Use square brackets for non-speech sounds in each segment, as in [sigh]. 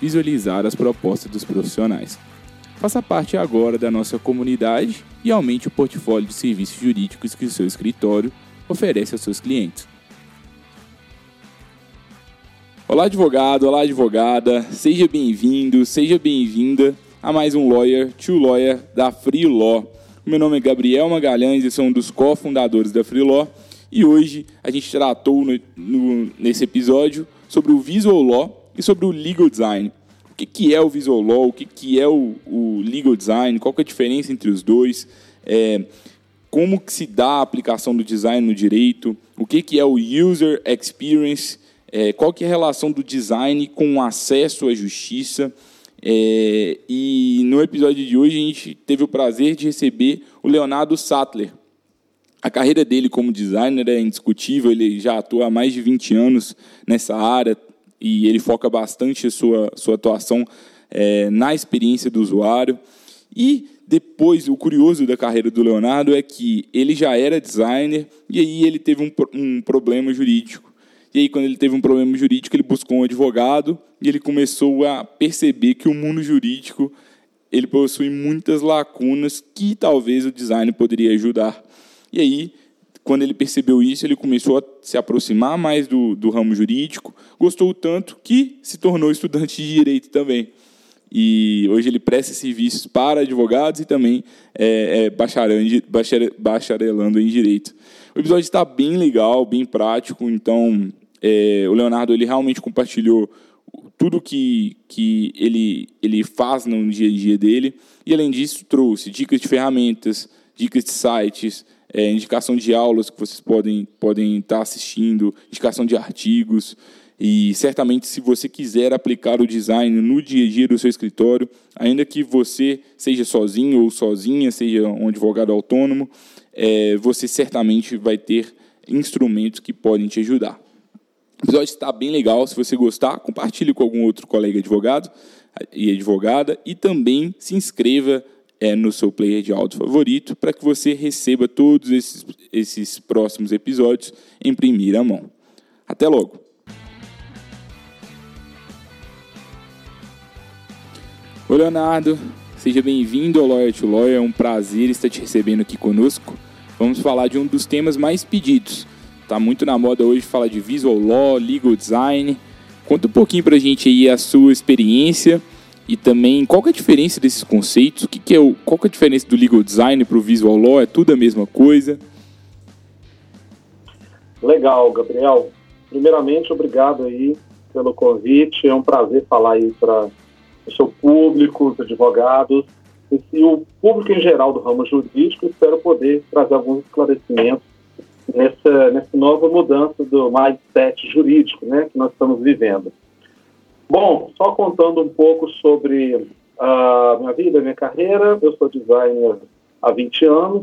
visualizar as propostas dos profissionais. Faça parte agora da nossa comunidade e aumente o portfólio de serviços jurídicos que o seu escritório oferece aos seus clientes. Olá, advogado, olá, advogada, seja bem-vindo, seja bem-vinda a mais um Lawyer to Lawyer da Free Law. Meu nome é Gabriel Magalhães e sou um dos cofundadores da Free Law e hoje a gente tratou no, no, nesse episódio sobre o Visual Law e sobre o legal design. O que, que é o visual law, o que, que é o, o legal design, qual é a diferença entre os dois, é, como que se dá a aplicação do design no direito, o que, que é o user experience, é, qual que é a relação do design com o acesso à justiça. É, e no episódio de hoje a gente teve o prazer de receber o Leonardo Sattler. A carreira dele como designer é indiscutível, ele já atua há mais de 20 anos nessa área, e ele foca bastante a sua, sua atuação é, na experiência do usuário. E depois, o curioso da carreira do Leonardo é que ele já era designer e aí ele teve um, um problema jurídico. E aí, quando ele teve um problema jurídico, ele buscou um advogado e ele começou a perceber que o mundo jurídico ele possui muitas lacunas que talvez o design poderia ajudar. E aí quando ele percebeu isso, ele começou a se aproximar mais do, do ramo jurídico, gostou tanto que se tornou estudante de direito também. E hoje ele presta serviços para advogados e também é, é bacharelando em direito. O episódio está bem legal, bem prático, então é, o Leonardo ele realmente compartilhou tudo que, que ele, ele faz no dia a dia dele, e além disso trouxe dicas de ferramentas, dicas de sites, é, indicação de aulas que vocês podem, podem estar assistindo, indicação de artigos. E certamente, se você quiser aplicar o design no dia a dia do seu escritório, ainda que você seja sozinho ou sozinha, seja um advogado autônomo, é, você certamente vai ter instrumentos que podem te ajudar. O episódio está bem legal. Se você gostar, compartilhe com algum outro colega advogado e advogada e também se inscreva é, no seu player de áudio favorito para que você receba todos esses, esses próximos episódios em primeira mão. Até logo! Oi, Leonardo. Seja bem-vindo ao Lawyer to Lawyer. É um prazer estar te recebendo aqui conosco. Vamos falar de um dos temas mais pedidos. Está muito na moda hoje falar de visual law, legal design. Conta um pouquinho para a gente aí a sua experiência e também qual é a diferença desses conceitos? O que, que é o, qual é a diferença do legal design para o visual law? É tudo a mesma coisa? Legal, Gabriel. Primeiramente, obrigado aí pelo convite. É um prazer falar aí para o seu público, os advogados e o público em geral do ramo jurídico. Espero poder trazer alguns esclarecimentos nessa, nessa nova mudança do mindset jurídico né, que nós estamos vivendo. Bom, só contando um pouco sobre a minha vida, minha carreira, eu sou designer há 20 anos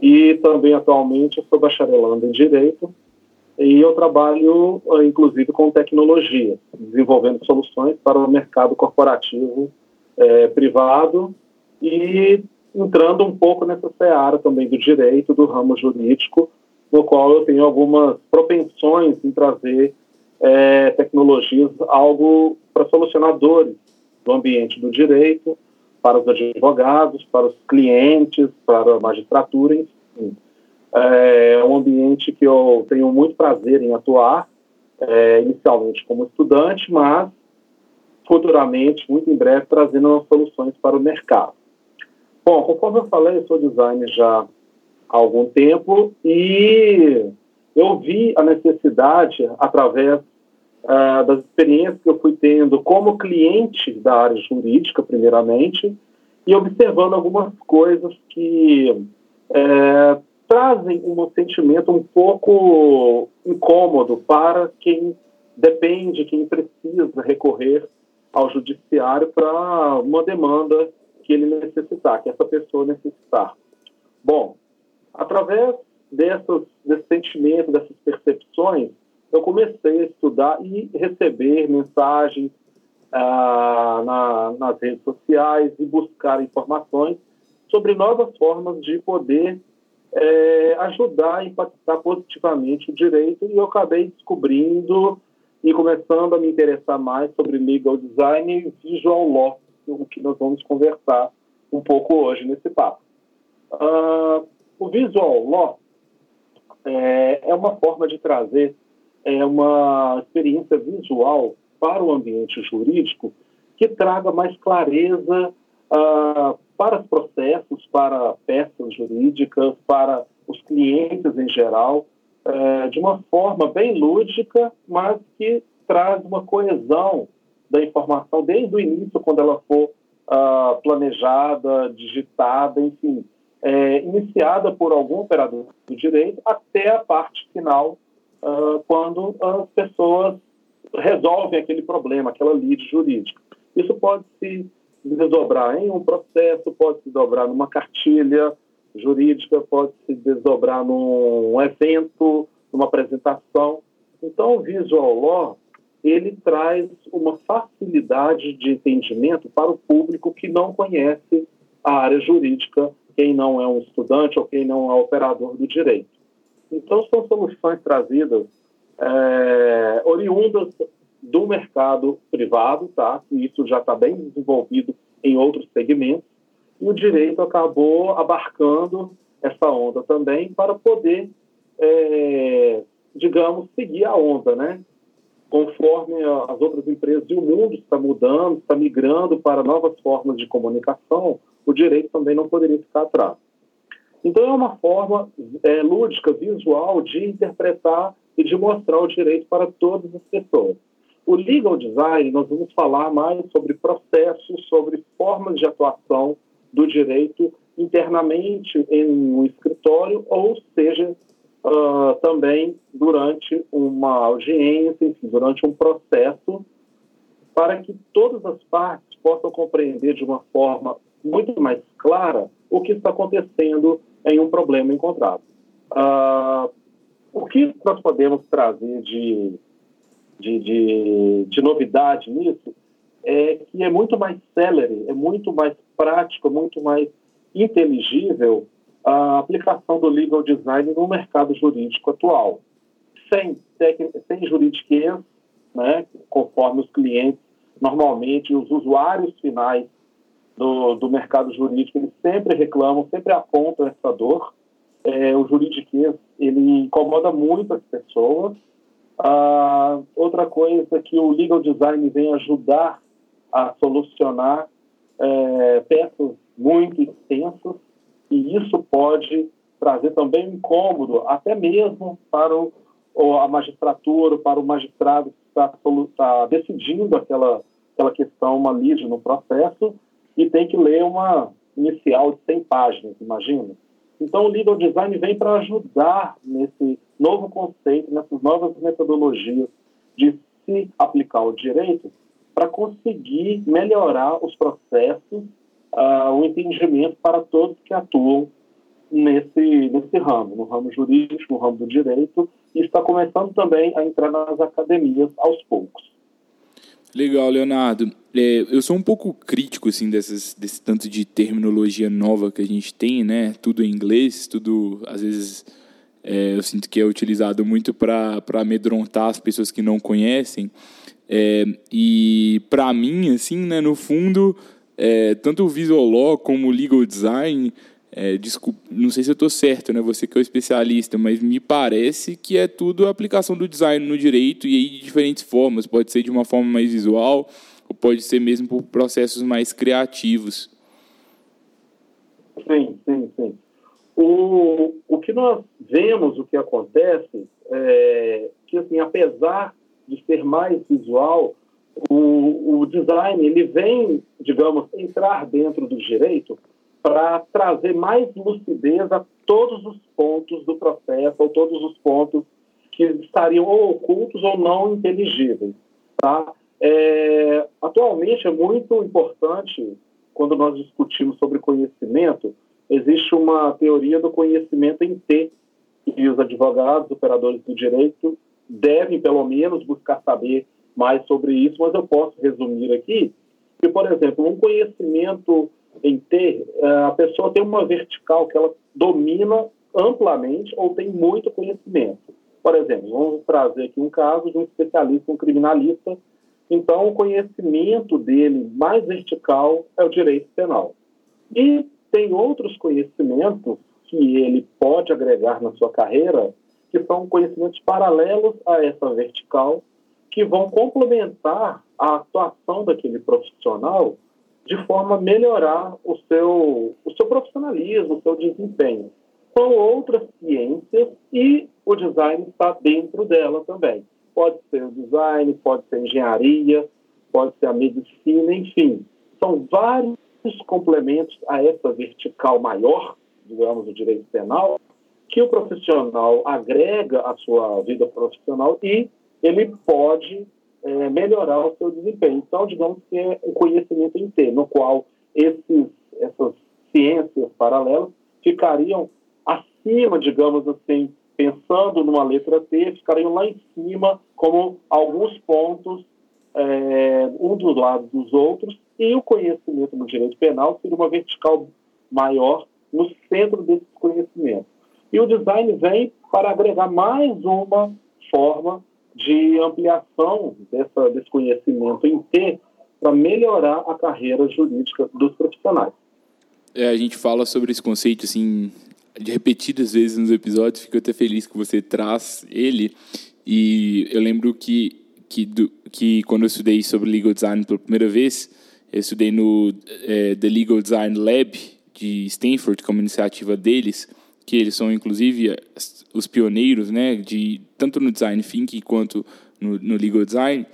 e também atualmente sou bacharelando em Direito. E eu trabalho, inclusive, com tecnologia, desenvolvendo soluções para o mercado corporativo é, privado e entrando um pouco nessa seara também do direito, do ramo jurídico, no qual eu tenho algumas propensões em trazer é, tecnologias algo para solucionar dores do ambiente do direito, para os advogados, para os clientes, para a magistratura, enfim. É um ambiente que eu tenho muito prazer em atuar, é, inicialmente como estudante, mas futuramente, muito em breve, trazendo soluções para o mercado. Bom, conforme eu falei, eu sou designer já há algum tempo e eu vi a necessidade, através uh, das experiências que eu fui tendo como cliente da área jurídica, primeiramente, e observando algumas coisas que é, trazem um sentimento um pouco incômodo para quem depende, quem precisa recorrer ao judiciário para uma demanda que ele necessitar, que essa pessoa necessitar. Bom, através dessas, desse sentimento, dessas percepções, eu comecei a estudar e receber mensagens ah, na, nas redes sociais e buscar informações sobre novas formas de poder é, ajudar a impactar positivamente o direito e eu acabei descobrindo e começando a me interessar mais sobre legal design e visual law, o que nós vamos conversar um pouco hoje nesse papo. Uh, o visual law é, é, uma forma de trazer é, uma experiência visual para o ambiente jurídico que traga mais clareza uh, para os processos, para peças jurídicas, para os clientes em geral, é, de uma forma bem lúdica, mas que traz uma coesão da informação desde o início, quando ela for uh, planejada, digitada, enfim, é, iniciada por algum operador do direito, até a parte final, uh, quando as pessoas resolvem aquele problema, aquela lide jurídica. Isso pode se desdobrar em um processo, pode se desdobrar numa cartilha, jurídica pode se desdobrar num evento, numa apresentação. Então, o Visual Law, ele traz uma facilidade de entendimento para o público que não conhece a área jurídica, quem não é um estudante ou quem não é operador do direito. Então, são soluções trazidas é, oriundas do mercado privado, tá? E isso já está bem desenvolvido em outros segmentos, e o direito acabou abarcando essa onda também para poder, é, digamos, seguir a onda, né? Conforme as outras empresas e o mundo está mudando, está migrando para novas formas de comunicação, o direito também não poderia ficar atrás. Então, é uma forma é, lúdica, visual, de interpretar e de mostrar o direito para todas as pessoas. O legal design, nós vamos falar mais sobre processos, sobre formas de atuação do direito internamente em um escritório, ou seja, uh, também durante uma audiência, enfim, durante um processo, para que todas as partes possam compreender de uma forma muito mais clara o que está acontecendo em um problema encontrado. Uh, o que nós podemos trazer de, de, de, de novidade nisso é que é muito mais célere, é muito mais prático, muito mais inteligível a aplicação do legal design no mercado jurídico atual, sem, sem juridiquês, né, conforme os clientes, normalmente os usuários finais do, do mercado jurídico, eles sempre reclamam, sempre apontam essa dor. É, o juridiquês, ele incomoda muito as pessoas. Ah, outra coisa que o legal design vem ajudar a solucionar é, peças muito extensas e isso pode trazer também um incômodo, até mesmo para o, a magistratura, para o magistrado que está, está decidindo aquela, aquela questão, uma lide no processo, e tem que ler uma inicial de 100 páginas, imagina. Então, o legal design vem para ajudar nesse novo conceito, nessas novas metodologias de se aplicar o direito para conseguir melhorar os processos, uh, o entendimento para todos que atuam nesse, nesse ramo, no ramo jurídico, no ramo do direito, e está começando também a entrar nas academias aos poucos. Legal, Leonardo. É, eu sou um pouco crítico assim dessas, desse tanto de terminologia nova que a gente tem, né? Tudo em inglês, tudo às vezes é, eu sinto que é utilizado muito para amedrontar as pessoas que não conhecem. É, e para mim, assim, né, no fundo, é, tanto o visual law como o legal design, é, desculpa, não sei se eu estou certo, né, você que é o especialista, mas me parece que é tudo a aplicação do design no direito e aí de diferentes formas. Pode ser de uma forma mais visual ou pode ser mesmo por processos mais criativos. Sim, sim, sim. O, o que nós vemos, o que acontece, é que, assim, apesar de ser mais visual, o, o design ele vem, digamos, entrar dentro do direito para trazer mais lucidez a todos os pontos do processo, ou todos os pontos que estariam ou ocultos ou não inteligíveis. Tá? É, atualmente é muito importante, quando nós discutimos sobre conhecimento, existe uma teoria do conhecimento em T, e os advogados, operadores do direito, devem, pelo menos, buscar saber mais sobre isso, mas eu posso resumir aqui que, por exemplo, um conhecimento em T, é, a pessoa tem uma vertical que ela domina amplamente ou tem muito conhecimento. Por exemplo, vamos trazer aqui um caso de um especialista, um criminalista. Então, o conhecimento dele mais vertical é o direito penal. E tem outros conhecimentos que ele pode agregar na sua carreira, que são conhecimentos paralelos a essa vertical, que vão complementar a atuação daquele profissional de forma a melhorar o seu, o seu profissionalismo, o seu desempenho. São outras ciências e o design está dentro dela também. Pode ser o design, pode ser a engenharia, pode ser a medicina, enfim. São vários complementos a essa vertical maior, digamos, do direito penal, que o profissional agrega à sua vida profissional e ele pode é, melhorar o seu desempenho. Então, digamos que é um conhecimento inteiro, no qual esses, essas ciências paralelas ficariam acima, digamos assim, pensando numa letra T, ficariam lá em cima, como alguns pontos, é, um dos lados dos outros, e o conhecimento no direito penal seria uma vertical maior no centro desses conhecimentos. E o design vem para agregar mais uma forma de ampliação dessa, desse conhecimento em T para melhorar a carreira jurídica dos profissionais. É, a gente fala sobre esse conceito assim de repetidas vezes nos episódios, fico até feliz que você traz ele. E eu lembro que, que, do, que quando eu estudei sobre legal design pela primeira vez, eu estudei no é, The Legal Design Lab de Stanford, como iniciativa deles, que eles são inclusive os pioneiros, né, de tanto no design thinking quanto no, no legal design.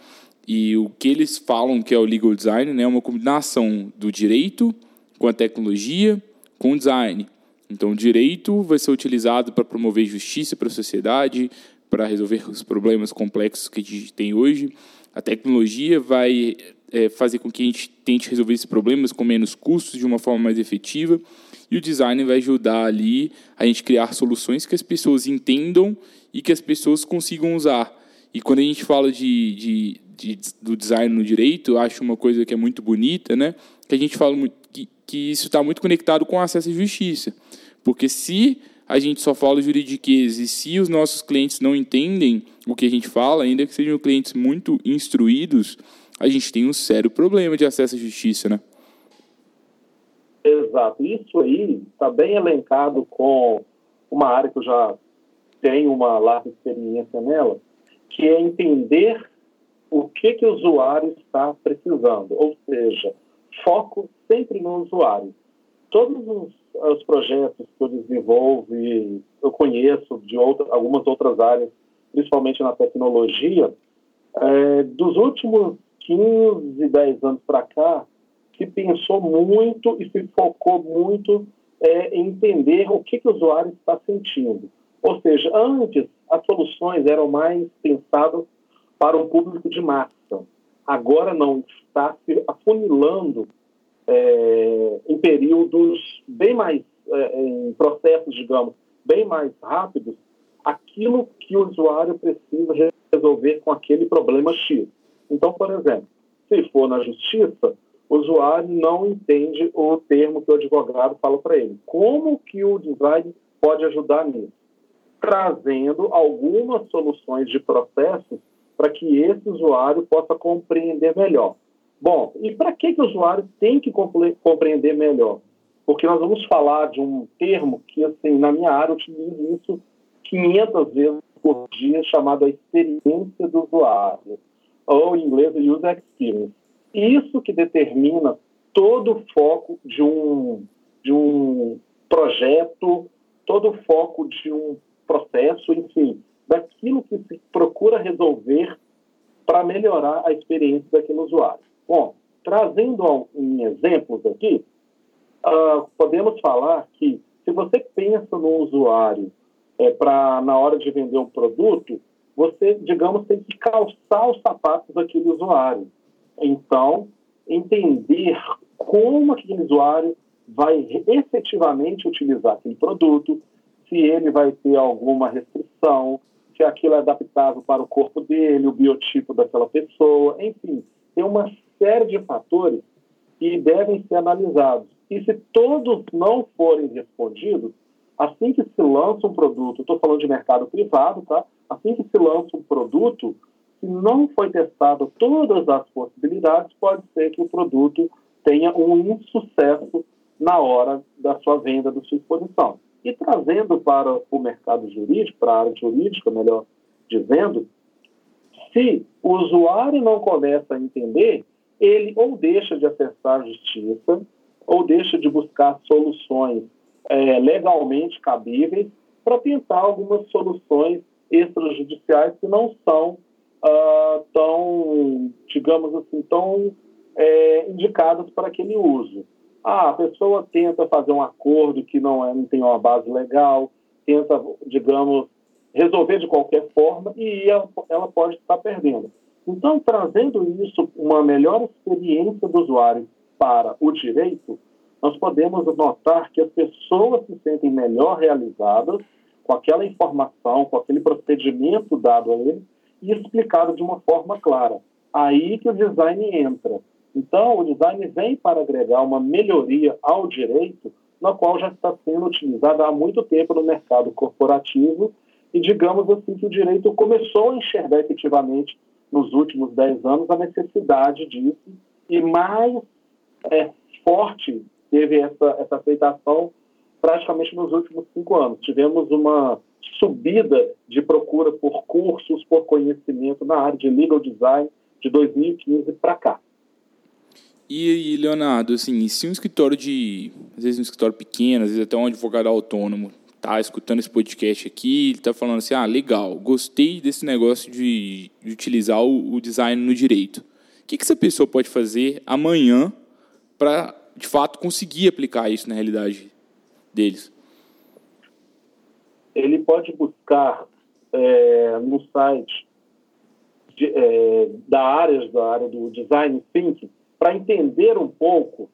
E o que eles falam que é o legal design, né, é uma combinação do direito com a tecnologia com o design. Então, o direito vai ser utilizado para promover justiça para a sociedade, para resolver os problemas complexos que a gente tem hoje. A tecnologia vai é, fazer com que a gente tente resolver esses problemas com menos custos, de uma forma mais efetiva. E o design vai ajudar ali a gente criar soluções que as pessoas entendam e que as pessoas consigam usar. E quando a gente fala de, de, de do design no direito, eu acho uma coisa que é muito bonita, né? Que a gente fala que, que isso está muito conectado com o acesso à justiça. Porque se a gente só fala juridiquês e se os nossos clientes não entendem o que a gente fala, ainda que sejam clientes muito instruídos, a gente tem um sério problema de acesso à justiça, né? Exato. Isso aí está bem elencado com uma área que eu já tenho uma larga experiência nela, que é entender o que, que o usuário está precisando. Ou seja, foco sempre no usuário. Todos os, os projetos que eu desenvolvo e eu conheço de outra, algumas outras áreas, principalmente na tecnologia, é, dos últimos 15, 10 anos para cá, se pensou muito e se focou muito é, em entender o que, que o usuário está sentindo. Ou seja, antes as soluções eram mais pensadas para um público de massa. Agora não, está se afunilando é, em períodos bem mais, é, em processos, digamos, bem mais rápidos, aquilo que o usuário precisa resolver com aquele problema X. Então, por exemplo, se for na justiça, o usuário não entende o termo que o advogado fala para ele. Como que o design pode ajudar nisso? Trazendo algumas soluções de processos para que esse usuário possa compreender melhor. Bom, e para que, que o usuário tem que compreender melhor? Porque nós vamos falar de um termo que, assim, na minha área, eu utilizo isso 500 vezes por dia, chamado a experiência do usuário, ou em inglês, user experience. Isso que determina todo o foco de um, de um projeto, todo o foco de um processo, enfim, daquilo que se procura resolver para melhorar a experiência daquele usuário. Bom, trazendo em exemplos aqui, uh, podemos falar que se você pensa no usuário é, para na hora de vender um produto, você, digamos, tem que calçar os sapatos daquele usuário. Então, entender como aquele usuário vai efetivamente utilizar aquele produto, se ele vai ter alguma restrição, se aquilo é adaptável para o corpo dele, o biotipo daquela pessoa, enfim, tem uma série de fatores que devem ser analisados. E se todos não forem respondidos, assim que se lança um produto, estou falando de mercado privado, tá? Assim que se lança um produto, se não foi testado todas as possibilidades, pode ser que o produto tenha um insucesso na hora da sua venda, da sua exposição. E trazendo para o mercado jurídico, para a área jurídica, melhor dizendo, se o usuário não começa a entender, ele ou deixa de acessar a justiça, ou deixa de buscar soluções é, legalmente cabíveis para tentar algumas soluções extrajudiciais que não são uh, tão, digamos assim, tão é, indicadas para aquele uso. Ah, a pessoa tenta fazer um acordo que não, é, não tem uma base legal, tenta, digamos, resolver de qualquer forma e ela, ela pode estar perdendo. Então, trazendo isso, uma melhor experiência do usuário para o direito, nós podemos notar que as pessoas se sentem melhor realizadas com aquela informação, com aquele procedimento dado a eles e explicado de uma forma clara. Aí que o design entra. Então, o design vem para agregar uma melhoria ao direito, na qual já está sendo utilizada há muito tempo no mercado corporativo e digamos assim que o direito começou a enxergar efetivamente nos últimos 10 anos a necessidade disso e mais é, forte teve essa, essa aceitação praticamente nos últimos cinco anos. Tivemos uma subida de procura por cursos, por conhecimento na área de legal design de 2015 para cá. E, Leonardo, assim, se um escritório de, às vezes um escritório pequeno, às vezes até um advogado autônomo, tá escutando esse podcast aqui, ele tá falando assim, ah, legal, gostei desse negócio de, de utilizar o, o, design no direito. O que, que essa pessoa pode fazer amanhã para, de fato, conseguir aplicar isso na realidade deles? Ele pode buscar é, no site de, é, da área, da área do design thinking para entender um pouco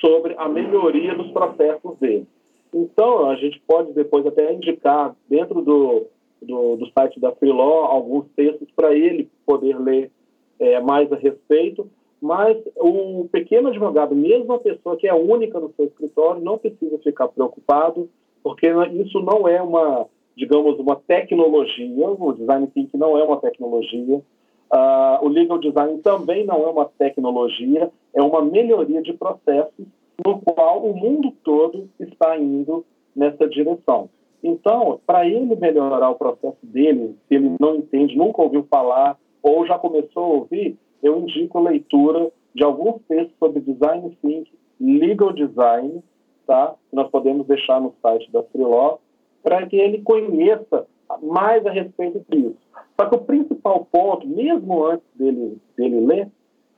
sobre a melhoria dos processos dele. Então, a gente pode depois até indicar dentro do, do, do site da Freelaw alguns textos para ele poder ler é, mais a respeito, mas o pequeno advogado, mesmo a pessoa que é única no seu escritório, não precisa ficar preocupado, porque isso não é uma, digamos, uma tecnologia, o design thinking não é uma tecnologia, uh, o legal design também não é uma tecnologia, é uma melhoria de processos no qual o mundo todo está indo nessa direção. Então, para ele melhorar o processo dele, se ele não entende, nunca ouviu falar ou já começou a ouvir, eu indico a leitura de alguns textos sobre design thinking, legal design, tá? Que nós podemos deixar no site da Freeló, para que ele conheça mais a respeito disso. Só que o principal ponto, mesmo antes dele, dele ler,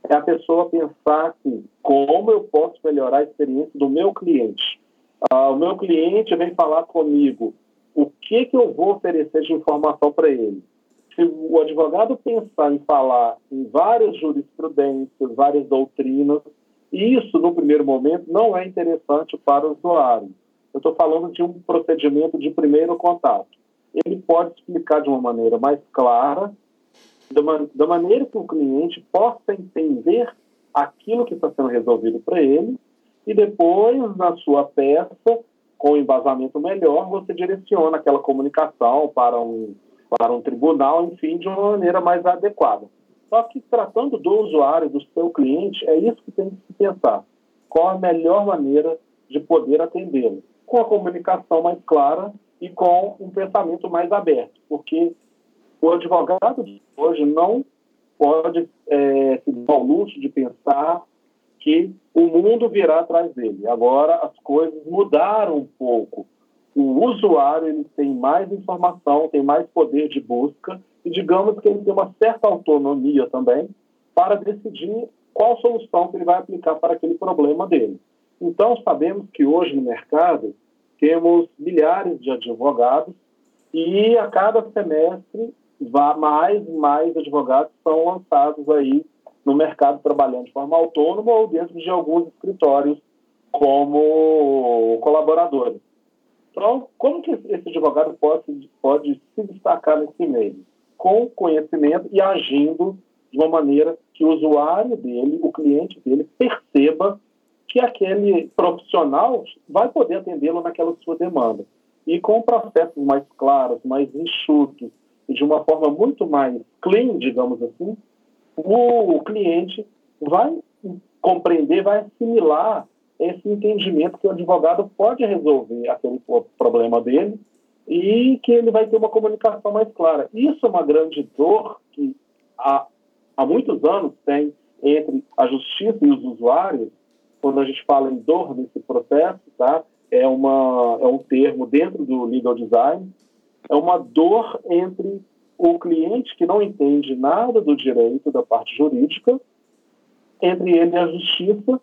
é a pessoa pensar assim, como eu posso melhorar a experiência do meu cliente? Ah, o meu cliente vem falar comigo, o que, que eu vou oferecer de informação para ele? Se o advogado pensar em falar em várias jurisprudências, várias doutrinas, isso, no primeiro momento, não é interessante para o usuário. Eu estou falando de um procedimento de primeiro contato. Ele pode explicar de uma maneira mais clara da, man da maneira que o cliente possa entender aquilo que está sendo resolvido para ele e depois, na sua peça, com embasamento melhor, você direciona aquela comunicação para um, para um tribunal, enfim, de uma maneira mais adequada. Só que tratando do usuário, do seu cliente, é isso que tem que se pensar. Qual a melhor maneira de poder atendê-lo? Com a comunicação mais clara e com um pensamento mais aberto, porque o advogado de hoje não pode é, se dar ao luxo de pensar que o mundo virá atrás dele. Agora as coisas mudaram um pouco. O usuário ele tem mais informação, tem mais poder de busca e digamos que ele tem uma certa autonomia também para decidir qual solução que ele vai aplicar para aquele problema dele. Então sabemos que hoje no mercado temos milhares de advogados e a cada semestre mais e mais advogados são lançados aí no mercado trabalhando de forma autônoma ou dentro de alguns escritórios como colaboradores. Então, como que esse advogado pode, pode se destacar nesse meio? Com conhecimento e agindo de uma maneira que o usuário dele, o cliente dele, perceba que aquele profissional vai poder atendê-lo naquela sua demanda. E com processos mais claros, mais enxutos, e de uma forma muito mais clean, digamos assim, o cliente vai compreender, vai assimilar esse entendimento que o advogado pode resolver aquele problema dele e que ele vai ter uma comunicação mais clara. Isso é uma grande dor que há, há muitos anos tem entre a justiça e os usuários. Quando a gente fala em dor nesse processo, tá? é, uma, é um termo dentro do legal design, é uma dor entre o cliente que não entende nada do direito, da parte jurídica, entre ele e a justiça,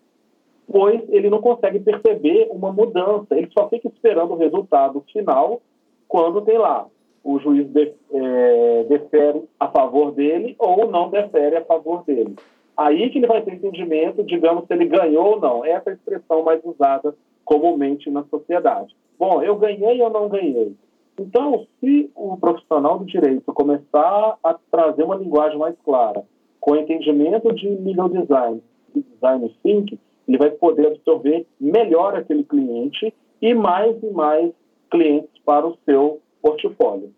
pois ele não consegue perceber uma mudança, ele só fica esperando o resultado final quando tem lá o juiz de, é, defere a favor dele ou não defere a favor dele. Aí que ele vai ter entendimento, digamos, se ele ganhou ou não. Essa é a expressão mais usada comumente na sociedade. Bom, eu ganhei ou não ganhei? Então, se o profissional do direito começar a trazer uma linguagem mais clara, com entendimento de legal design e design thinking, ele vai poder absorver melhor aquele cliente e mais e mais clientes para o seu portfólio.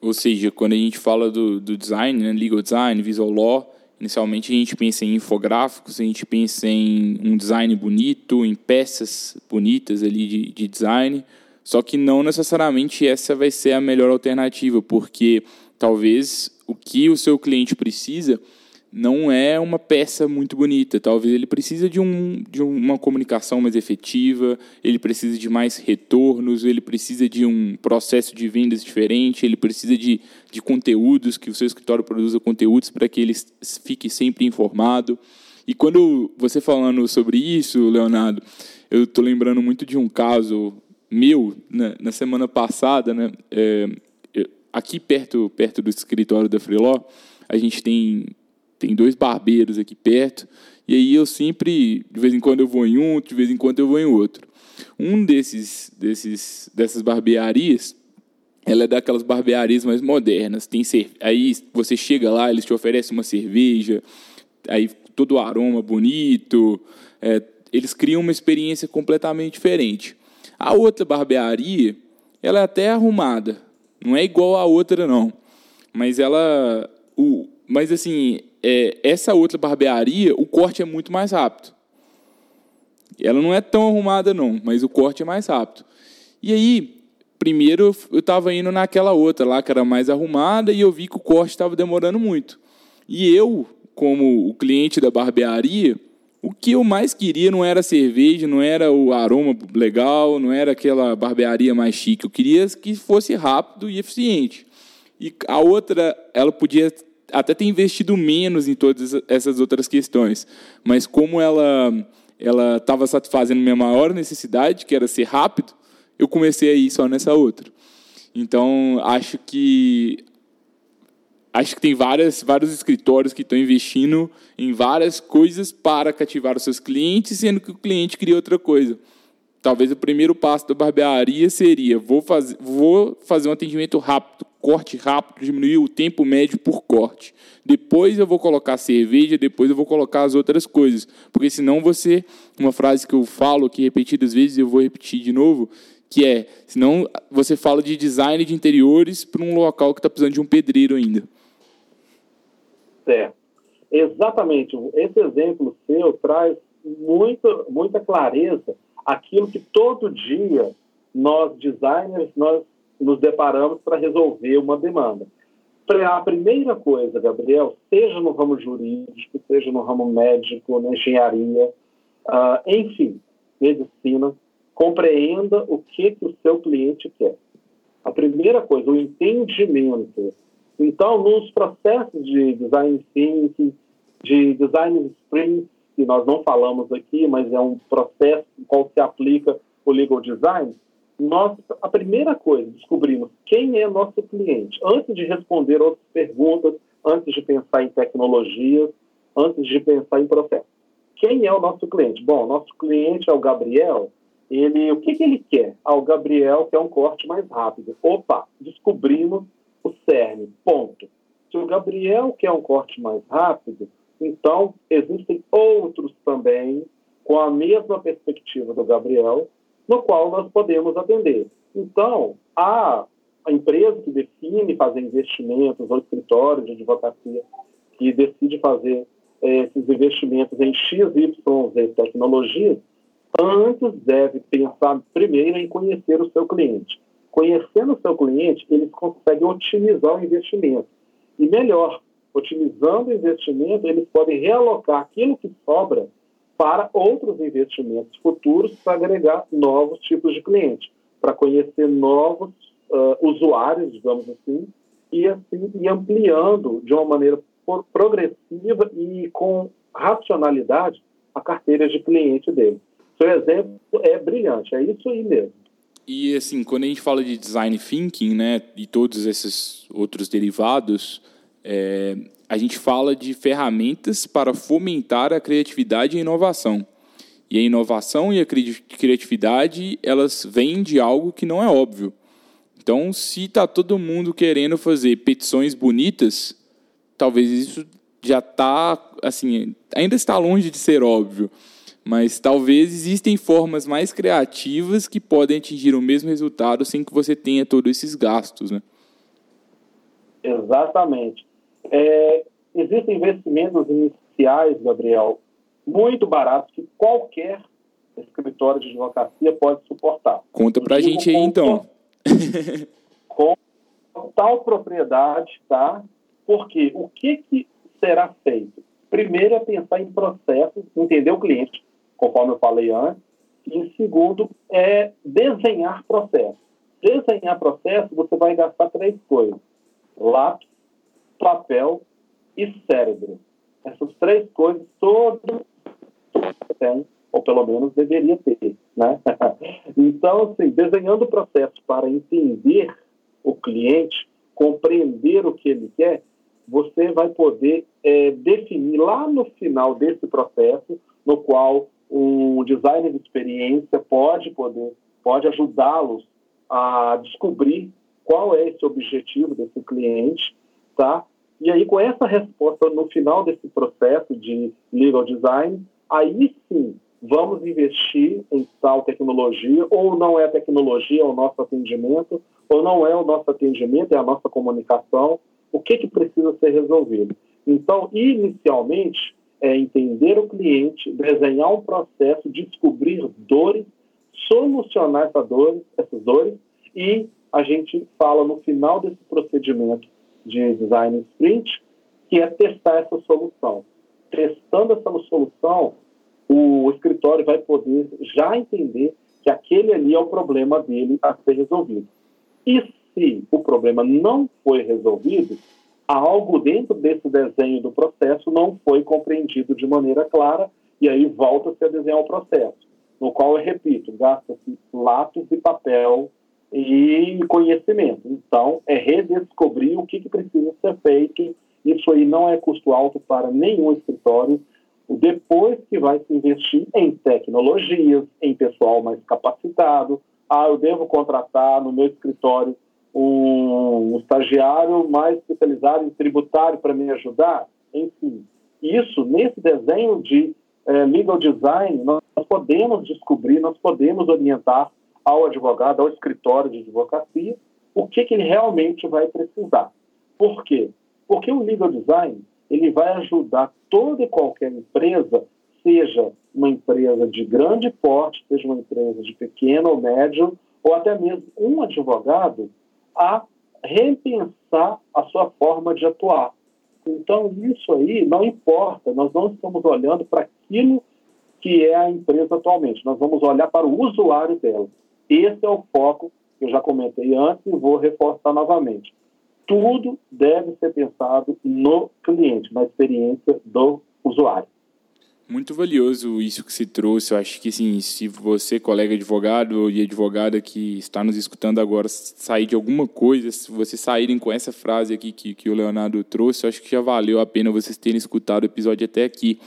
Ou seja, quando a gente fala do, do design, né, legal design, visual law, inicialmente a gente pensa em infográficos, a gente pensa em um design bonito, em peças bonitas ali de, de design, só que não necessariamente essa vai ser a melhor alternativa, porque talvez o que o seu cliente precisa não é uma peça muito bonita. Talvez ele precise de, um, de uma comunicação mais efetiva, ele precisa de mais retornos, ele precisa de um processo de vendas diferente, ele precisa de, de conteúdos, que o seu escritório produza conteúdos para que ele fique sempre informado. E quando você falando sobre isso, Leonardo, eu estou lembrando muito de um caso meu, na, na semana passada, né, é, aqui perto, perto do escritório da Freeló, a gente tem, tem dois barbeiros aqui perto, e aí eu sempre, de vez em quando eu vou em um, de vez em quando eu vou em outro. Um desses, desses dessas barbearias, ela é daquelas barbearias mais modernas. Tem aí você chega lá, eles te oferecem uma cerveja, aí todo o aroma bonito, é, eles criam uma experiência completamente diferente. A outra barbearia, ela é até arrumada. Não é igual a outra, não. Mas ela. O, mas assim, é, essa outra barbearia, o corte é muito mais rápido. Ela não é tão arrumada, não, mas o corte é mais rápido. E aí, primeiro eu estava indo naquela outra lá, que era mais arrumada, e eu vi que o corte estava demorando muito. E eu, como o cliente da barbearia, o que eu mais queria não era cerveja, não era o aroma legal, não era aquela barbearia mais chique. Eu queria que fosse rápido e eficiente. E a outra, ela podia até ter investido menos em todas essas outras questões, mas como ela ela estava satisfazendo minha maior necessidade, que era ser rápido, eu comecei a ir só nessa outra. Então, acho que acho que tem várias, vários escritórios que estão investindo em várias coisas para cativar os seus clientes, sendo que o cliente queria outra coisa. Talvez o primeiro passo da barbearia seria: vou fazer, vou fazer um atendimento rápido, corte rápido, diminuir o tempo médio por corte. Depois eu vou colocar cerveja, depois eu vou colocar as outras coisas. Porque senão você, uma frase que eu falo aqui repetidas vezes, eu vou repetir de novo, que é: senão você fala de design de interiores para um local que está precisando de um pedreiro ainda certo. Exatamente. Esse exemplo seu traz muita, muita clareza aquilo que todo dia nós, designers, nós nos deparamos para resolver uma demanda. a primeira coisa, Gabriel, seja no ramo jurídico, seja no ramo médico, na engenharia, uh, enfim, medicina, compreenda o que, que o seu cliente quer. A primeira coisa, o entendimento. Então, nos processos de design thinking, de design sprint, que nós não falamos aqui, mas é um processo no qual se aplica o legal design, nós, a primeira coisa, descobrimos quem é nosso cliente. Antes de responder outras perguntas, antes de pensar em tecnologias, antes de pensar em processo. Quem é o nosso cliente? Bom, nosso cliente é o Gabriel. Ele, o que, que ele quer? Ah, o Gabriel quer um corte mais rápido. Opa, descobrimos o CERN. Ponto. Se o Gabriel quer um corte mais rápido, então existem outros também com a mesma perspectiva do Gabriel, no qual nós podemos atender. Então, a, a empresa que define fazer investimentos, ou escritório de advocacia que decide fazer é, esses investimentos em X, Y, Z tecnologias, antes deve pensar primeiro em conhecer o seu cliente. Conhecendo o seu cliente, eles conseguem otimizar o investimento. E melhor, otimizando o investimento, eles podem realocar aquilo que sobra para outros investimentos futuros para agregar novos tipos de clientes, para conhecer novos uh, usuários, digamos assim, e assim e ampliando de uma maneira progressiva e com racionalidade a carteira de cliente dele. Seu exemplo é brilhante, é isso aí mesmo. E assim, quando a gente fala de design thinking, né, e todos esses outros derivados, é, a gente fala de ferramentas para fomentar a criatividade e a inovação. E a inovação e a criatividade, elas vêm de algo que não é óbvio. Então, se está todo mundo querendo fazer petições bonitas, talvez isso já está, assim, ainda está longe de ser óbvio. Mas talvez existem formas mais criativas que podem atingir o mesmo resultado sem que você tenha todos esses gastos, né? Exatamente. É, existem investimentos iniciais, Gabriel, muito baratos que qualquer escritório de advocacia pode suportar. Conta para a gente aí, então. [laughs] Com tal propriedade, tá? Porque o que, que será feito? Primeiro é pensar em processos, entender o cliente, conforme eu falei antes. E em segundo é desenhar processo. Desenhar processo, você vai gastar três coisas: lápis, papel e cérebro. Essas três coisas todo tem, ou pelo menos deveria ter. Né? [laughs] então, assim, desenhando o processo para entender o cliente, compreender o que ele quer, você vai poder é, definir lá no final desse processo, no qual um designer de experiência pode poder pode ajudá-los a descobrir qual é esse objetivo desse cliente tá? E aí, com essa resposta no final desse processo de legal design, aí sim vamos investir em tal tecnologia, ou não é a tecnologia, é o nosso atendimento, ou não é o nosso atendimento, é a nossa comunicação, o que, que precisa ser resolvido. Então, inicialmente, é entender o cliente, desenhar um processo, descobrir dores, solucionar essa dor, essas dores, e a gente fala no final desse procedimento de design sprint, que é testar essa solução. Testando essa solução, o escritório vai poder já entender que aquele ali é o problema dele a ser resolvido. E se o problema não foi resolvido, algo dentro desse desenho do processo não foi compreendido de maneira clara, e aí volta-se a desenhar o processo, no qual, eu repito, gasta-se lápis e papel e conhecimento. Então, é redescobrir o que, que precisa ser feito. Isso aí não é custo alto para nenhum escritório. Depois que vai se investir em tecnologias, em pessoal mais capacitado. Ah, eu devo contratar no meu escritório um, estagiário mais especializado em tributário para me ajudar. Enfim, isso nesse desenho de eh, legal design, nós podemos descobrir, nós podemos orientar ao advogado, ao escritório de advocacia, o que, que ele realmente vai precisar. Por quê? Porque o legal design ele vai ajudar toda e qualquer empresa, seja uma empresa de grande porte, seja uma empresa de pequeno ou médio, ou até mesmo um advogado, a repensar a sua forma de atuar. Então, isso aí não importa, nós não estamos olhando para aquilo que é a empresa atualmente, nós vamos olhar para o usuário dela. Esse é o foco que eu já comentei antes e vou reforçar novamente. Tudo deve ser pensado no cliente, na experiência do usuário. Muito valioso isso que se trouxe. Eu acho que, assim, se você, colega advogado e advogada que está nos escutando agora, sair de alguma coisa, se vocês saírem com essa frase aqui que, que o Leonardo trouxe, eu acho que já valeu a pena vocês terem escutado o episódio até aqui.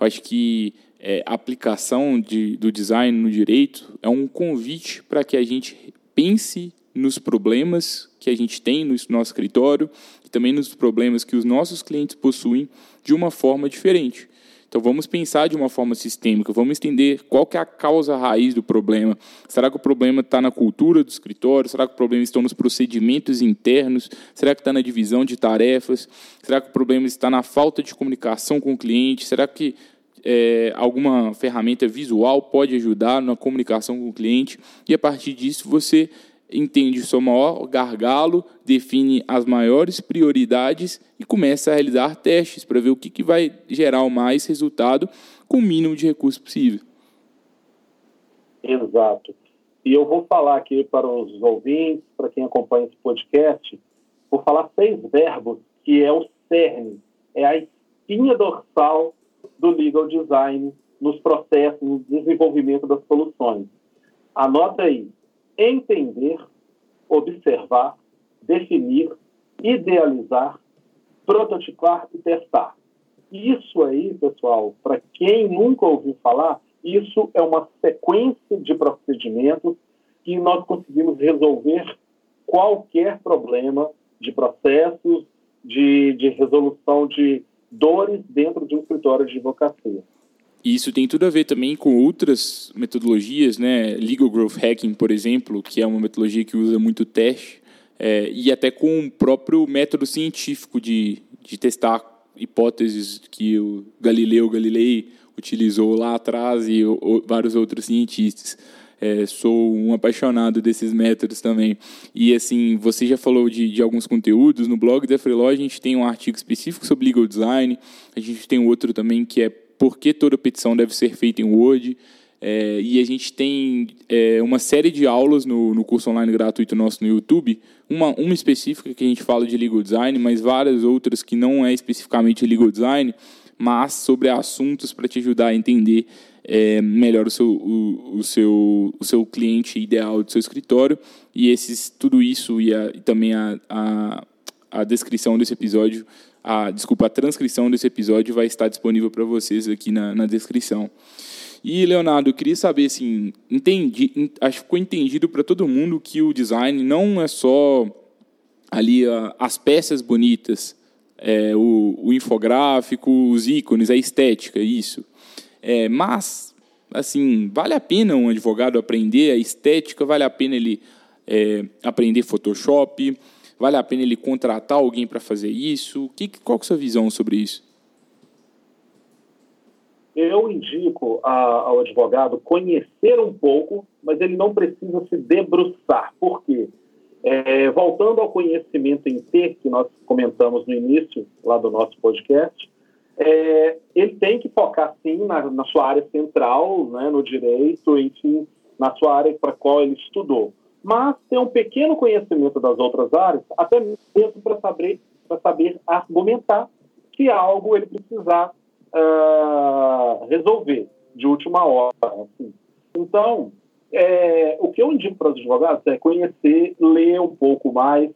Eu acho que é, aplicação de, do design no direito é um convite para que a gente pense nos problemas que a gente tem no nosso escritório e também nos problemas que os nossos clientes possuem de uma forma diferente. Então vamos pensar de uma forma sistêmica, vamos entender qual que é a causa raiz do problema. Será que o problema está na cultura do escritório? Será que o problema está nos procedimentos internos? Será que está na divisão de tarefas? Será que o problema está na falta de comunicação com o cliente? Será que é, alguma ferramenta visual pode ajudar na comunicação com o cliente? E a partir disso você entende o seu maior gargalo, define as maiores prioridades e começa a realizar testes para ver o que, que vai gerar o mais resultado com o mínimo de recursos possível. Exato. E eu vou falar aqui para os ouvintes, para quem acompanha esse podcast, vou falar seis verbos que é o cerne, é a espinha dorsal do legal design nos processos, no desenvolvimento das soluções. Anota aí, entender, observar, definir, idealizar, prototipar e testar. Isso aí, pessoal, para quem nunca ouviu falar, isso é uma sequência de procedimentos que nós conseguimos resolver qualquer problema de processos, de, de resolução de dores dentro de um escritório de advocacia. Isso tem tudo a ver também com outras metodologias, né? Legal Growth Hacking, por exemplo, que é uma metodologia que usa muito teste, é, e até com o próprio método científico de, de testar hipóteses que o Galileu Galilei utilizou lá atrás e o, vários outros cientistas. É, sou um apaixonado desses métodos também. E assim, você já falou de, de alguns conteúdos no blog da Freeló, a gente tem um artigo específico sobre legal design, a gente tem outro também que é por que toda petição deve ser feita em Word. É, e a gente tem é, uma série de aulas no, no curso online gratuito nosso no YouTube, uma, uma específica que a gente fala de legal design, mas várias outras que não é especificamente legal design, mas sobre assuntos para te ajudar a entender é, melhor o seu, o, o, seu, o seu cliente ideal do seu escritório. E esses, tudo isso e, a, e também a, a, a descrição desse episódio a, desculpa, a transcrição desse episódio vai estar disponível para vocês aqui na, na descrição. E, Leonardo, eu queria saber, assim, entendi, acho que ficou entendido para todo mundo que o design não é só ali as peças bonitas, é, o, o, infográfico, os ícones, a estética, isso. É, mas, assim, vale a pena um advogado aprender a estética, vale a pena ele é, aprender Photoshop, Vale a pena ele contratar alguém para fazer isso? Que, qual é a sua visão sobre isso? Eu indico a, ao advogado conhecer um pouco, mas ele não precisa se debruçar. Por quê? É, voltando ao conhecimento em T, que nós comentamos no início lá do nosso podcast, é, ele tem que focar, sim, na, na sua área central, né, no direito, enfim, na sua área para qual ele estudou mas ter um pequeno conhecimento das outras áreas, até mesmo para saber, saber argumentar se algo ele precisar uh, resolver de última hora. Assim. Então, é, o que eu indico para os advogados é conhecer, ler um pouco mais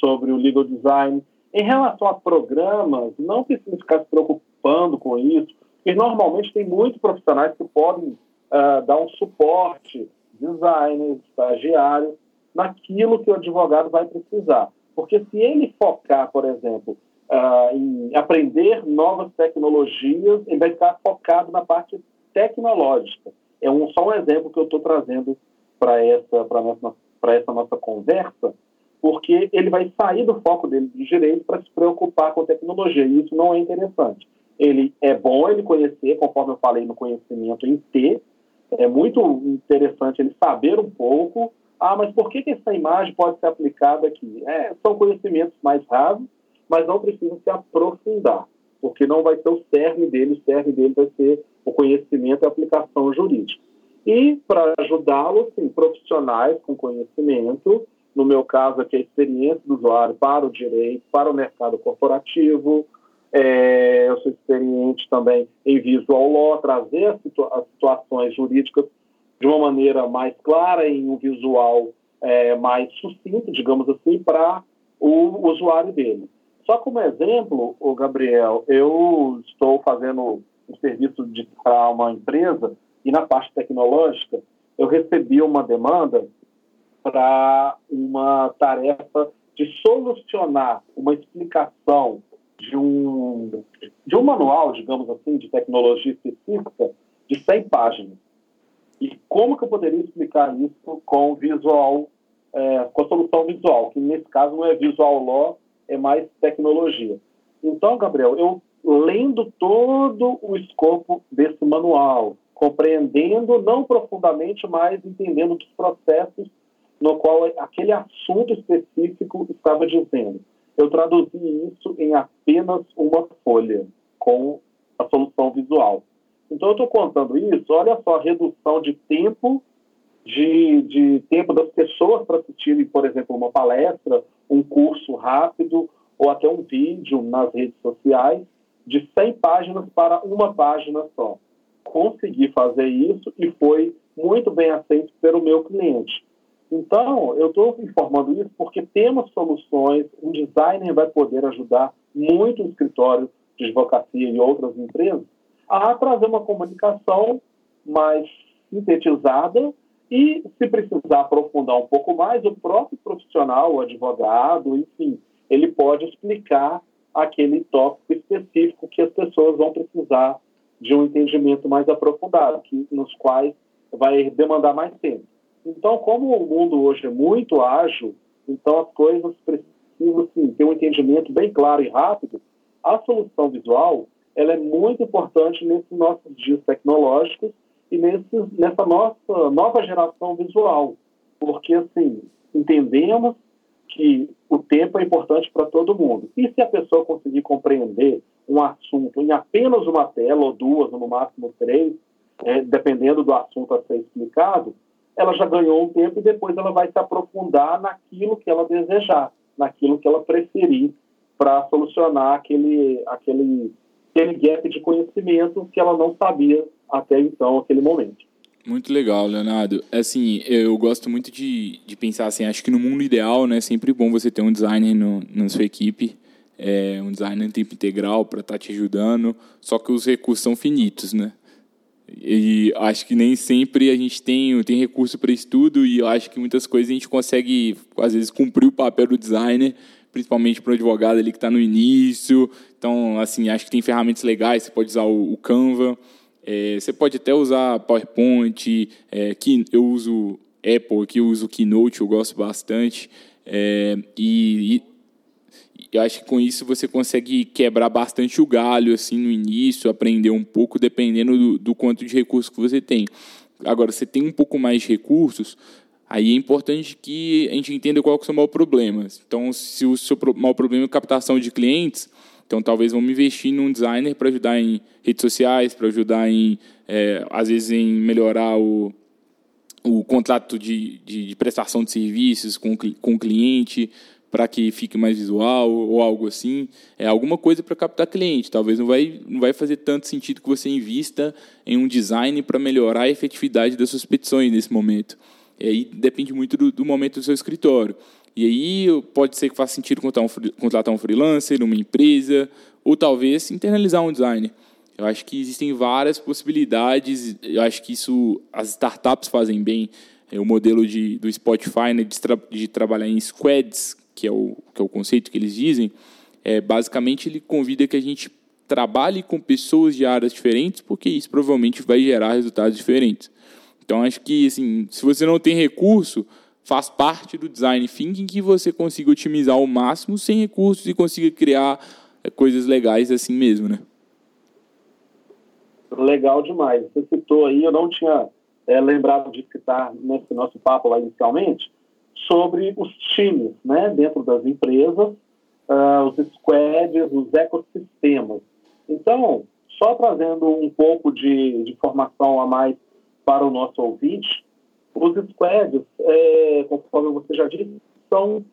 sobre o legal design. Em relação a programas, não precisa ficar se preocupando com isso, porque normalmente tem muitos profissionais que podem uh, dar um suporte designer, estagiário, naquilo que o advogado vai precisar. Porque se ele focar, por exemplo, uh, em aprender novas tecnologias, ele vai ficar focado na parte tecnológica. É um, só um exemplo que eu estou trazendo para essa, essa nossa conversa, porque ele vai sair do foco dele de direito para se preocupar com tecnologia, e isso não é interessante. Ele é bom ele conhecer, conforme eu falei no conhecimento em T, é muito interessante ele saber um pouco, Ah, mas por que, que essa imagem pode ser aplicada aqui? É, são conhecimentos mais rasos, mas não precisam se aprofundar, porque não vai ser o cerne dele, o cerne dele vai ser o conhecimento e a aplicação jurídica. E, para ajudá-lo, sim, profissionais com conhecimento, no meu caso aqui, a experiência do usuário para o direito, para o mercado corporativo, é, eu sou experiente também em visual law, trazer as, situa as, situações jurídicas de uma maneira mais clara, em um visual é, mais sucinto, digamos assim, para o usuário dele. Só como exemplo, o Gabriel, eu estou fazendo um serviço para uma empresa e na parte tecnológica eu recebi uma demanda para uma tarefa de solucionar uma explicação de um, de um manual, digamos assim, de tecnologia específica de 100 páginas. E como que eu poderia explicar isso com visual, é, com a solução visual, que nesse caso não é visual law, é mais tecnologia. Então, Gabriel, eu lendo todo o escopo desse manual, compreendendo, não profundamente, mas entendendo os processos no qual aquele assunto específico estava dizendo eu traduzi isso em apenas uma folha com a solução visual. Então, eu estou contando isso, olha só a redução de tempo, de, de tempo das pessoas para assistirem, por exemplo, uma palestra, um curso rápido ou até um vídeo nas redes sociais, de 100 páginas para uma página só. Consegui fazer isso e foi muito bem aceito pelo meu cliente. Então, eu estou informando isso porque temos soluções, um designer vai poder ajudar muito o escritório de advocacia e outras empresas a trazer uma comunicação mais sintetizada e, se precisar aprofundar um pouco mais, o próprio profissional, o advogado, enfim, ele pode explicar aquele tópico específico que as pessoas vão precisar de um entendimento mais aprofundado, que, nos quais vai demandar mais tempo. Então, como o mundo hoje é muito ágil, então as coisas precisam sim, ter um entendimento bem claro e rápido. A solução visual ela é muito importante nesses nossos dias tecnológicos e nesse, nessa nossa nova geração visual, porque assim entendemos que o tempo é importante para todo mundo. E se a pessoa conseguir compreender um assunto em apenas uma tela, ou duas, ou no máximo três, é, dependendo do assunto a ser explicado, ela já ganhou um tempo e depois ela vai se aprofundar naquilo que ela desejar, naquilo que ela preferir para solucionar aquele, aquele, aquele gap de conhecimento que ela não sabia até então, aquele momento. Muito legal, Leonardo. É assim, eu gosto muito de, de pensar assim, acho que no mundo ideal, né, é sempre bom você ter um designer no, na sua equipe, é, um designer em tempo integral para estar tá te ajudando, só que os recursos são finitos, né? E acho que nem sempre a gente tem, tem recurso para estudo e eu acho que muitas coisas a gente consegue, às vezes, cumprir o papel do designer, principalmente para o advogado ali que está no início. Então, assim, acho que tem ferramentas legais, você pode usar o, o Canva, é, você pode até usar PowerPoint, é, que eu uso Apple, aqui eu uso Keynote, eu gosto bastante. É, e, e eu acho que com isso você consegue quebrar bastante o galho assim no início, aprender um pouco dependendo do, do quanto de recursos que você tem. Agora, você tem um pouco mais de recursos, aí é importante que a gente entenda qual que é o maior problema. Então, se o seu maior problema é captação de clientes, então talvez vamos investir num designer para ajudar em redes sociais, para ajudar em, é, às vezes, em melhorar o, o contrato de, de, de prestação de serviços com, com o cliente, para que fique mais visual ou algo assim, é alguma coisa para captar cliente. Talvez não vai, não vai fazer tanto sentido que você invista em um design para melhorar a efetividade das suas petições nesse momento. E aí depende muito do, do momento do seu escritório. E aí pode ser que faça sentido contratar um, freelancer, uma empresa, ou talvez internalizar um designer. Eu acho que existem várias possibilidades. Eu acho que isso as startups fazem bem. É o modelo de, do Spotify né, de, tra de trabalhar em squads, que é o, que é o conceito que eles dizem, é, basicamente ele convida que a gente trabalhe com pessoas de áreas diferentes, porque isso provavelmente vai gerar resultados diferentes. Então, acho que, assim, se você não tem recurso, faz parte do design thinking que você consiga otimizar ao máximo sem recursos e consiga criar é, coisas legais assim mesmo, né? Legal demais. Você citou aí, eu não tinha é, lembrado de citar nesse nosso papo lá inicialmente, sobre os times né, dentro das empresas, uh, os squads, os ecossistemas. Então, só trazendo um pouco de, de informação a mais para o nosso ouvinte, os squads, é, conforme você já disse, são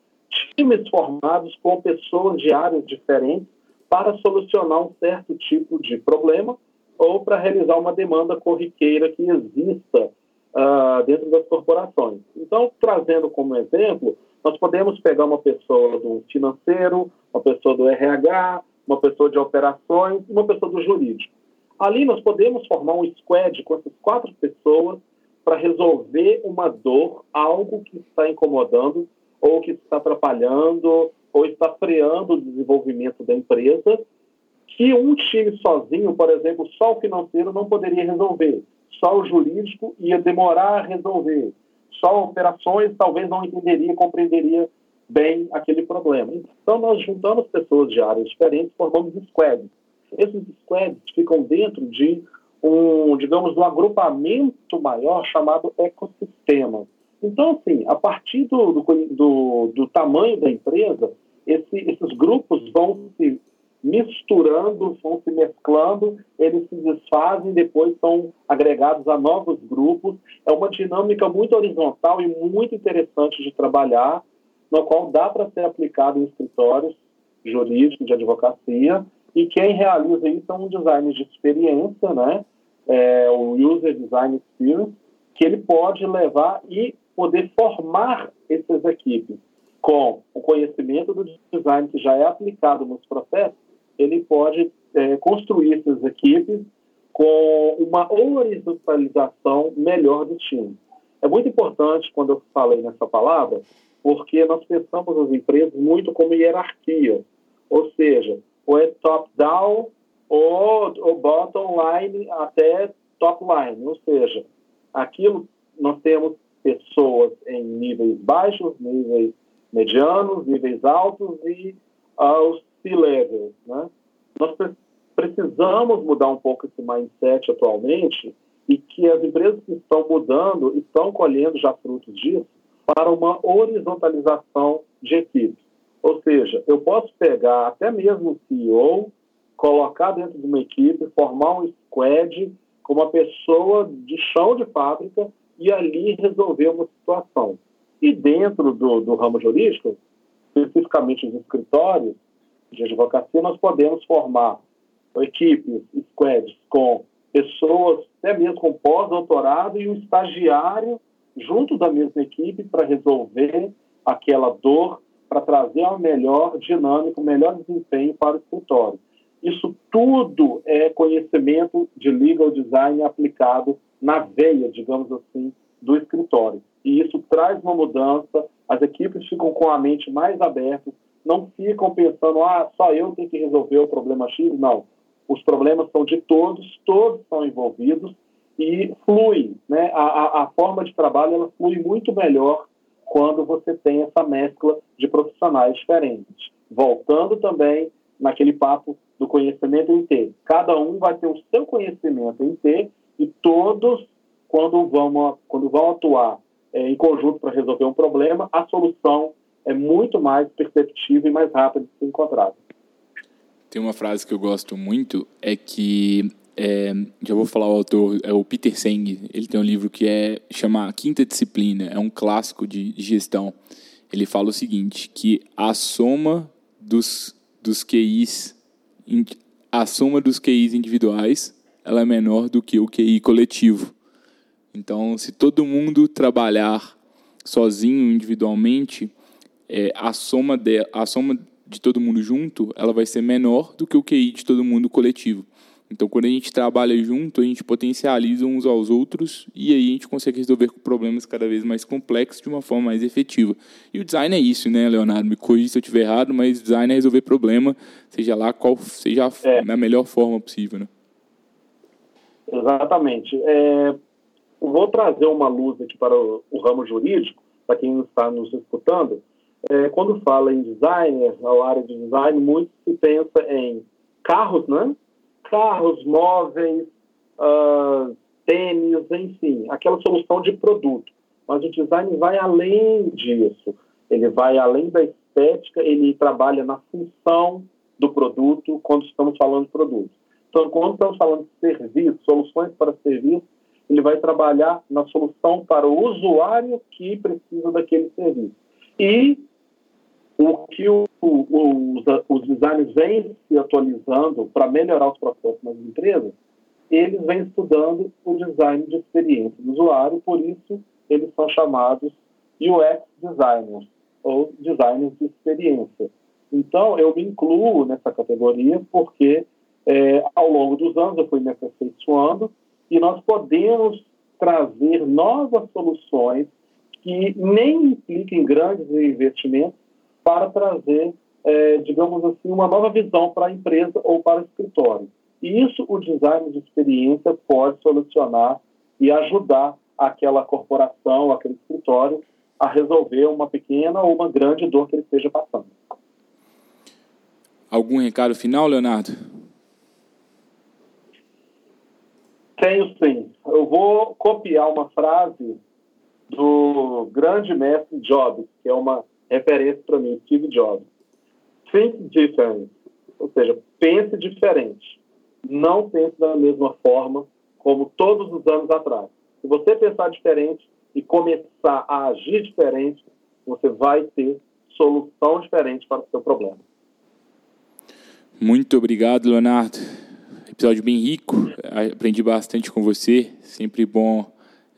times formados com pessoas de áreas diferentes para solucionar um certo tipo de problema ou para realizar uma demanda corriqueira que exista uh, dentro das corporações. Então, trazendo como exemplo, nós podemos pegar uma pessoa do financeiro, uma pessoa do RH, uma pessoa de operações uma pessoa do jurídico. Ali nós podemos formar um squad com essas quatro pessoas para resolver uma dor, algo que está incomodando ou que está atrapalhando ou está freando o desenvolvimento da empresa, que um time sozinho, por exemplo, só o financeiro não poderia resolver, só o jurídico ia demorar a resolver, só operações talvez não entenderia, compreenderia bem aquele problema. Então, nós juntamos pessoas de áreas diferentes, formamos squads. Esses squads ficam dentro de um, digamos, um agrupamento maior chamado ecossistema. Então, assim, a partir do, do, do, do tamanho da empresa, esse, esses grupos vão se misturando, vão se mesclando, eles se desfazem, depois são agregados a novos grupos. É uma dinâmica muito horizontal e muito interessante de trabalhar, no qual dá para ser aplicado em escritórios jurídicos de advocacia, e quem realiza isso é um design de experiência, né? É, o User Design Experience, que ele pode levar e poder formar essas equipes com o conhecimento do design que já é aplicado nos processos, ele pode é, construir essas equipes com uma horizontalização melhor do time. É muito importante quando eu falei nessa palavra, porque nós pensamos as empresas muito como hierarquia, ou seja, ou é top-down ou, ou bottom-line até top-line, ou seja, aquilo nós temos pessoas em níveis baixos, níveis medianos, níveis altos e aos C-levels. Né? Nós precisamos mudar um pouco esse mindset atualmente e que as empresas que estão mudando estão colhendo já frutos disso para uma horizontalização de equipes. Ou seja, eu posso pegar até mesmo o CEO, colocar dentro de uma equipe, formar um squad com uma pessoa de chão de fábrica e ali resolver uma situação. E dentro do, do ramo jurídico, especificamente os escritórios de advocacia, nós podemos formar equipes, squads, com pessoas, até mesmo com pós-doutorado e um estagiário junto da mesma equipe para resolver aquela dor, para trazer uma melhor dinâmica, um melhor desempenho para o escritório. Isso tudo é conhecimento de legal design aplicado na veia, digamos assim, do escritório. E isso traz uma mudança, as equipes ficam com a mente mais aberta, não ficam pensando, ah, só eu tenho que resolver o problema X. Não. Os problemas são de todos, todos são envolvidos e flui. Né? A, a, a forma de trabalho ela flui muito melhor quando você tem essa mescla de profissionais diferentes. Voltando também naquele papo do conhecimento em T. Cada um vai ter o seu conhecimento em T e todos, quando vão, quando vão atuar é, em conjunto para resolver um problema, a solução é muito mais perceptível e mais rápida de ser encontrada. Tem uma frase que eu gosto muito, é que é, já vou falar o autor, é o Peter Senge. Ele tem um livro que é chama Quinta Disciplina, é um clássico de, de gestão. Ele fala o seguinte, que a soma dos dos QIs a soma dos QIs individuais ela é menor do que o QI coletivo. Então, se todo mundo trabalhar sozinho, individualmente, é, a, soma de, a soma de todo mundo junto ela vai ser menor do que o QI de todo mundo coletivo. Então, quando a gente trabalha junto, a gente potencializa uns aos outros e aí a gente consegue resolver problemas cada vez mais complexos de uma forma mais efetiva. E o design é isso, né, Leonardo? Me corrija se eu estiver errado, mas design é resolver problema, seja lá qual seja a, é. melhor forma possível, né? Exatamente. É, vou trazer uma luz aqui para o, o ramo jurídico, para quem está nos escutando. É, quando fala em designer, na área de design, muito se pensa em carros, né? Carros, móveis, uh, tênis, enfim, aquela solução de produto. Mas o design vai além disso. Ele vai além da estética, ele trabalha na função do produto quando estamos falando de produto. Então, quando estamos falando de serviço, soluções para serviço, ele vai trabalhar na solução para o usuário que precisa daquele serviço. E o que o, o, os, os designers vêm se atualizando para melhorar os processos nas empresas, eles vêm estudando o design de experiência do usuário, por isso eles são chamados UX designers, ou designers de experiência. Então, eu me incluo nessa categoria porque, é, ao longo dos anos, eu fui me aperfeiçoando e nós podemos trazer novas soluções que nem impliquem grandes investimentos para trazer, é, digamos assim, uma nova visão para a empresa ou para o escritório. E isso o design de experiência pode solucionar e ajudar aquela corporação, aquele escritório a resolver uma pequena ou uma grande dor que ele esteja passando. Algum recado final, Leonardo? Tenho sim. Eu vou copiar uma frase do grande mestre Jobs, que é uma referência para mim, Steve Jobs. Think different, ou seja, pense diferente. Não pense da mesma forma como todos os anos atrás. Se você pensar diferente e começar a agir diferente, você vai ter solução diferente para o seu problema. Muito obrigado, Leonardo. Episódio bem rico. Aprendi bastante com você. Sempre bom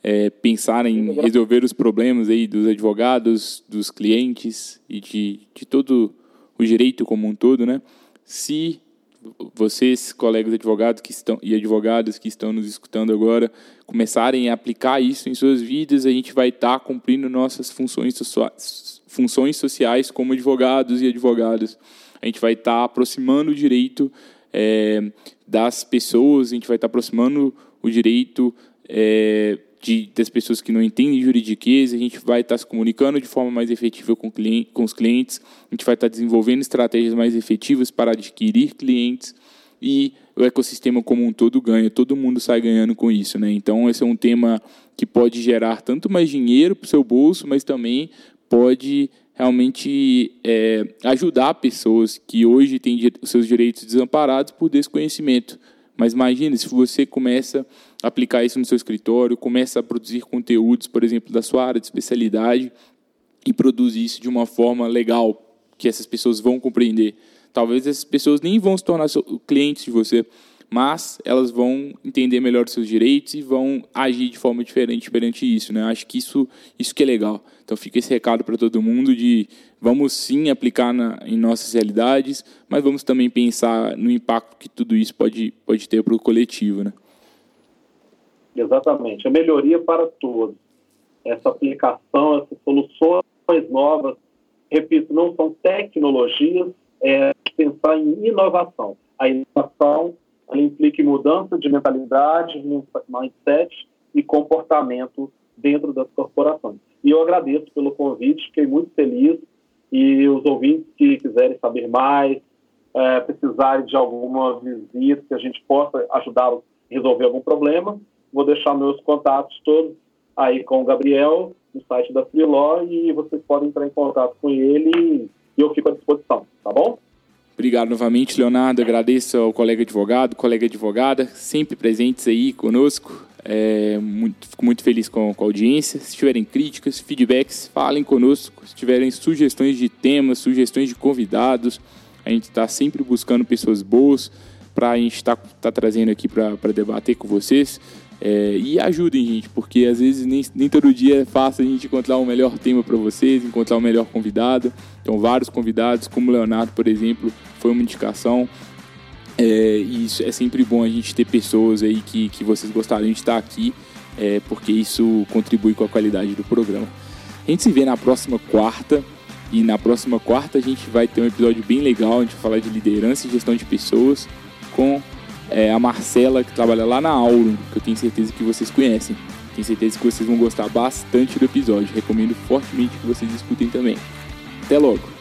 é, pensar em resolver os problemas aí dos advogados, dos clientes e de, de todo o direito como um todo, né? Se vocês, colegas advogados que estão e advogadas que estão nos escutando agora, começarem a aplicar isso em suas vidas, a gente vai estar tá cumprindo nossas funções, funções sociais como advogados e advogadas. A gente vai estar tá aproximando o direito é, das pessoas, a gente vai estar tá aproximando o direito é, de, das pessoas que não entendem juridiquês, a gente vai estar se comunicando de forma mais efetiva com, cliente, com os clientes, a gente vai estar desenvolvendo estratégias mais efetivas para adquirir clientes e o ecossistema como um todo ganha, todo mundo sai ganhando com isso. Né? Então, esse é um tema que pode gerar tanto mais dinheiro para o seu bolso, mas também pode realmente é, ajudar pessoas que hoje têm seus direitos desamparados por desconhecimento. Mas imagine se você começa aplicar isso no seu escritório, começa a produzir conteúdos, por exemplo, da sua área de especialidade e produz isso de uma forma legal, que essas pessoas vão compreender. Talvez essas pessoas nem vão se tornar clientes de você, mas elas vão entender melhor os seus direitos e vão agir de forma diferente perante isso, né? Acho que isso, isso que é legal. Então fica esse recado para todo mundo de vamos sim aplicar na, em nossas realidades, mas vamos também pensar no impacto que tudo isso pode, pode ter para o coletivo, né? Exatamente, a melhoria para todos. Essa aplicação, essas soluções novas, repito, não são tecnologias, é pensar em inovação. A inovação ela implica mudança de mentalidade, mindset e comportamento dentro das corporações. E eu agradeço pelo convite, fiquei muito feliz. E os ouvintes que quiserem saber mais, é, precisarem de alguma visita, que a gente possa ajudar a resolver algum problema, vou deixar meus contatos todos aí com o Gabriel no site da Freeló e vocês podem entrar em contato com ele e eu fico à disposição, tá bom? Obrigado novamente, Leonardo. Agradeço ao colega advogado, colega advogada, sempre presentes aí conosco. É, muito, fico muito feliz com, com, a audiência. Se tiverem críticas, feedbacks, falem conosco. Se tiverem sugestões de temas, sugestões de convidados, a gente está sempre buscando pessoas boas para a gente estar tá, tá trazendo aqui para debater com vocês. É, e ajudem, gente, porque às vezes nem, nem todo dia é fácil a gente encontrar o um melhor tema para vocês, encontrar o um melhor convidado. Então, vários convidados, como o Leonardo, por exemplo, foi uma indicação. É, e isso é sempre bom a gente ter pessoas aí que, que vocês gostariam de estar aqui, é, porque isso contribui com a qualidade do programa. A gente se vê na próxima quarta. E na próxima quarta a gente vai ter um episódio bem legal, a gente vai falar de liderança e gestão de pessoas com é, a Marcela, que trabalha lá na Auro, que eu tenho certeza que vocês conhecem. Tenho certeza que vocês vão gostar bastante do episódio. Recomendo fortemente que vocês escutem também. Até logo!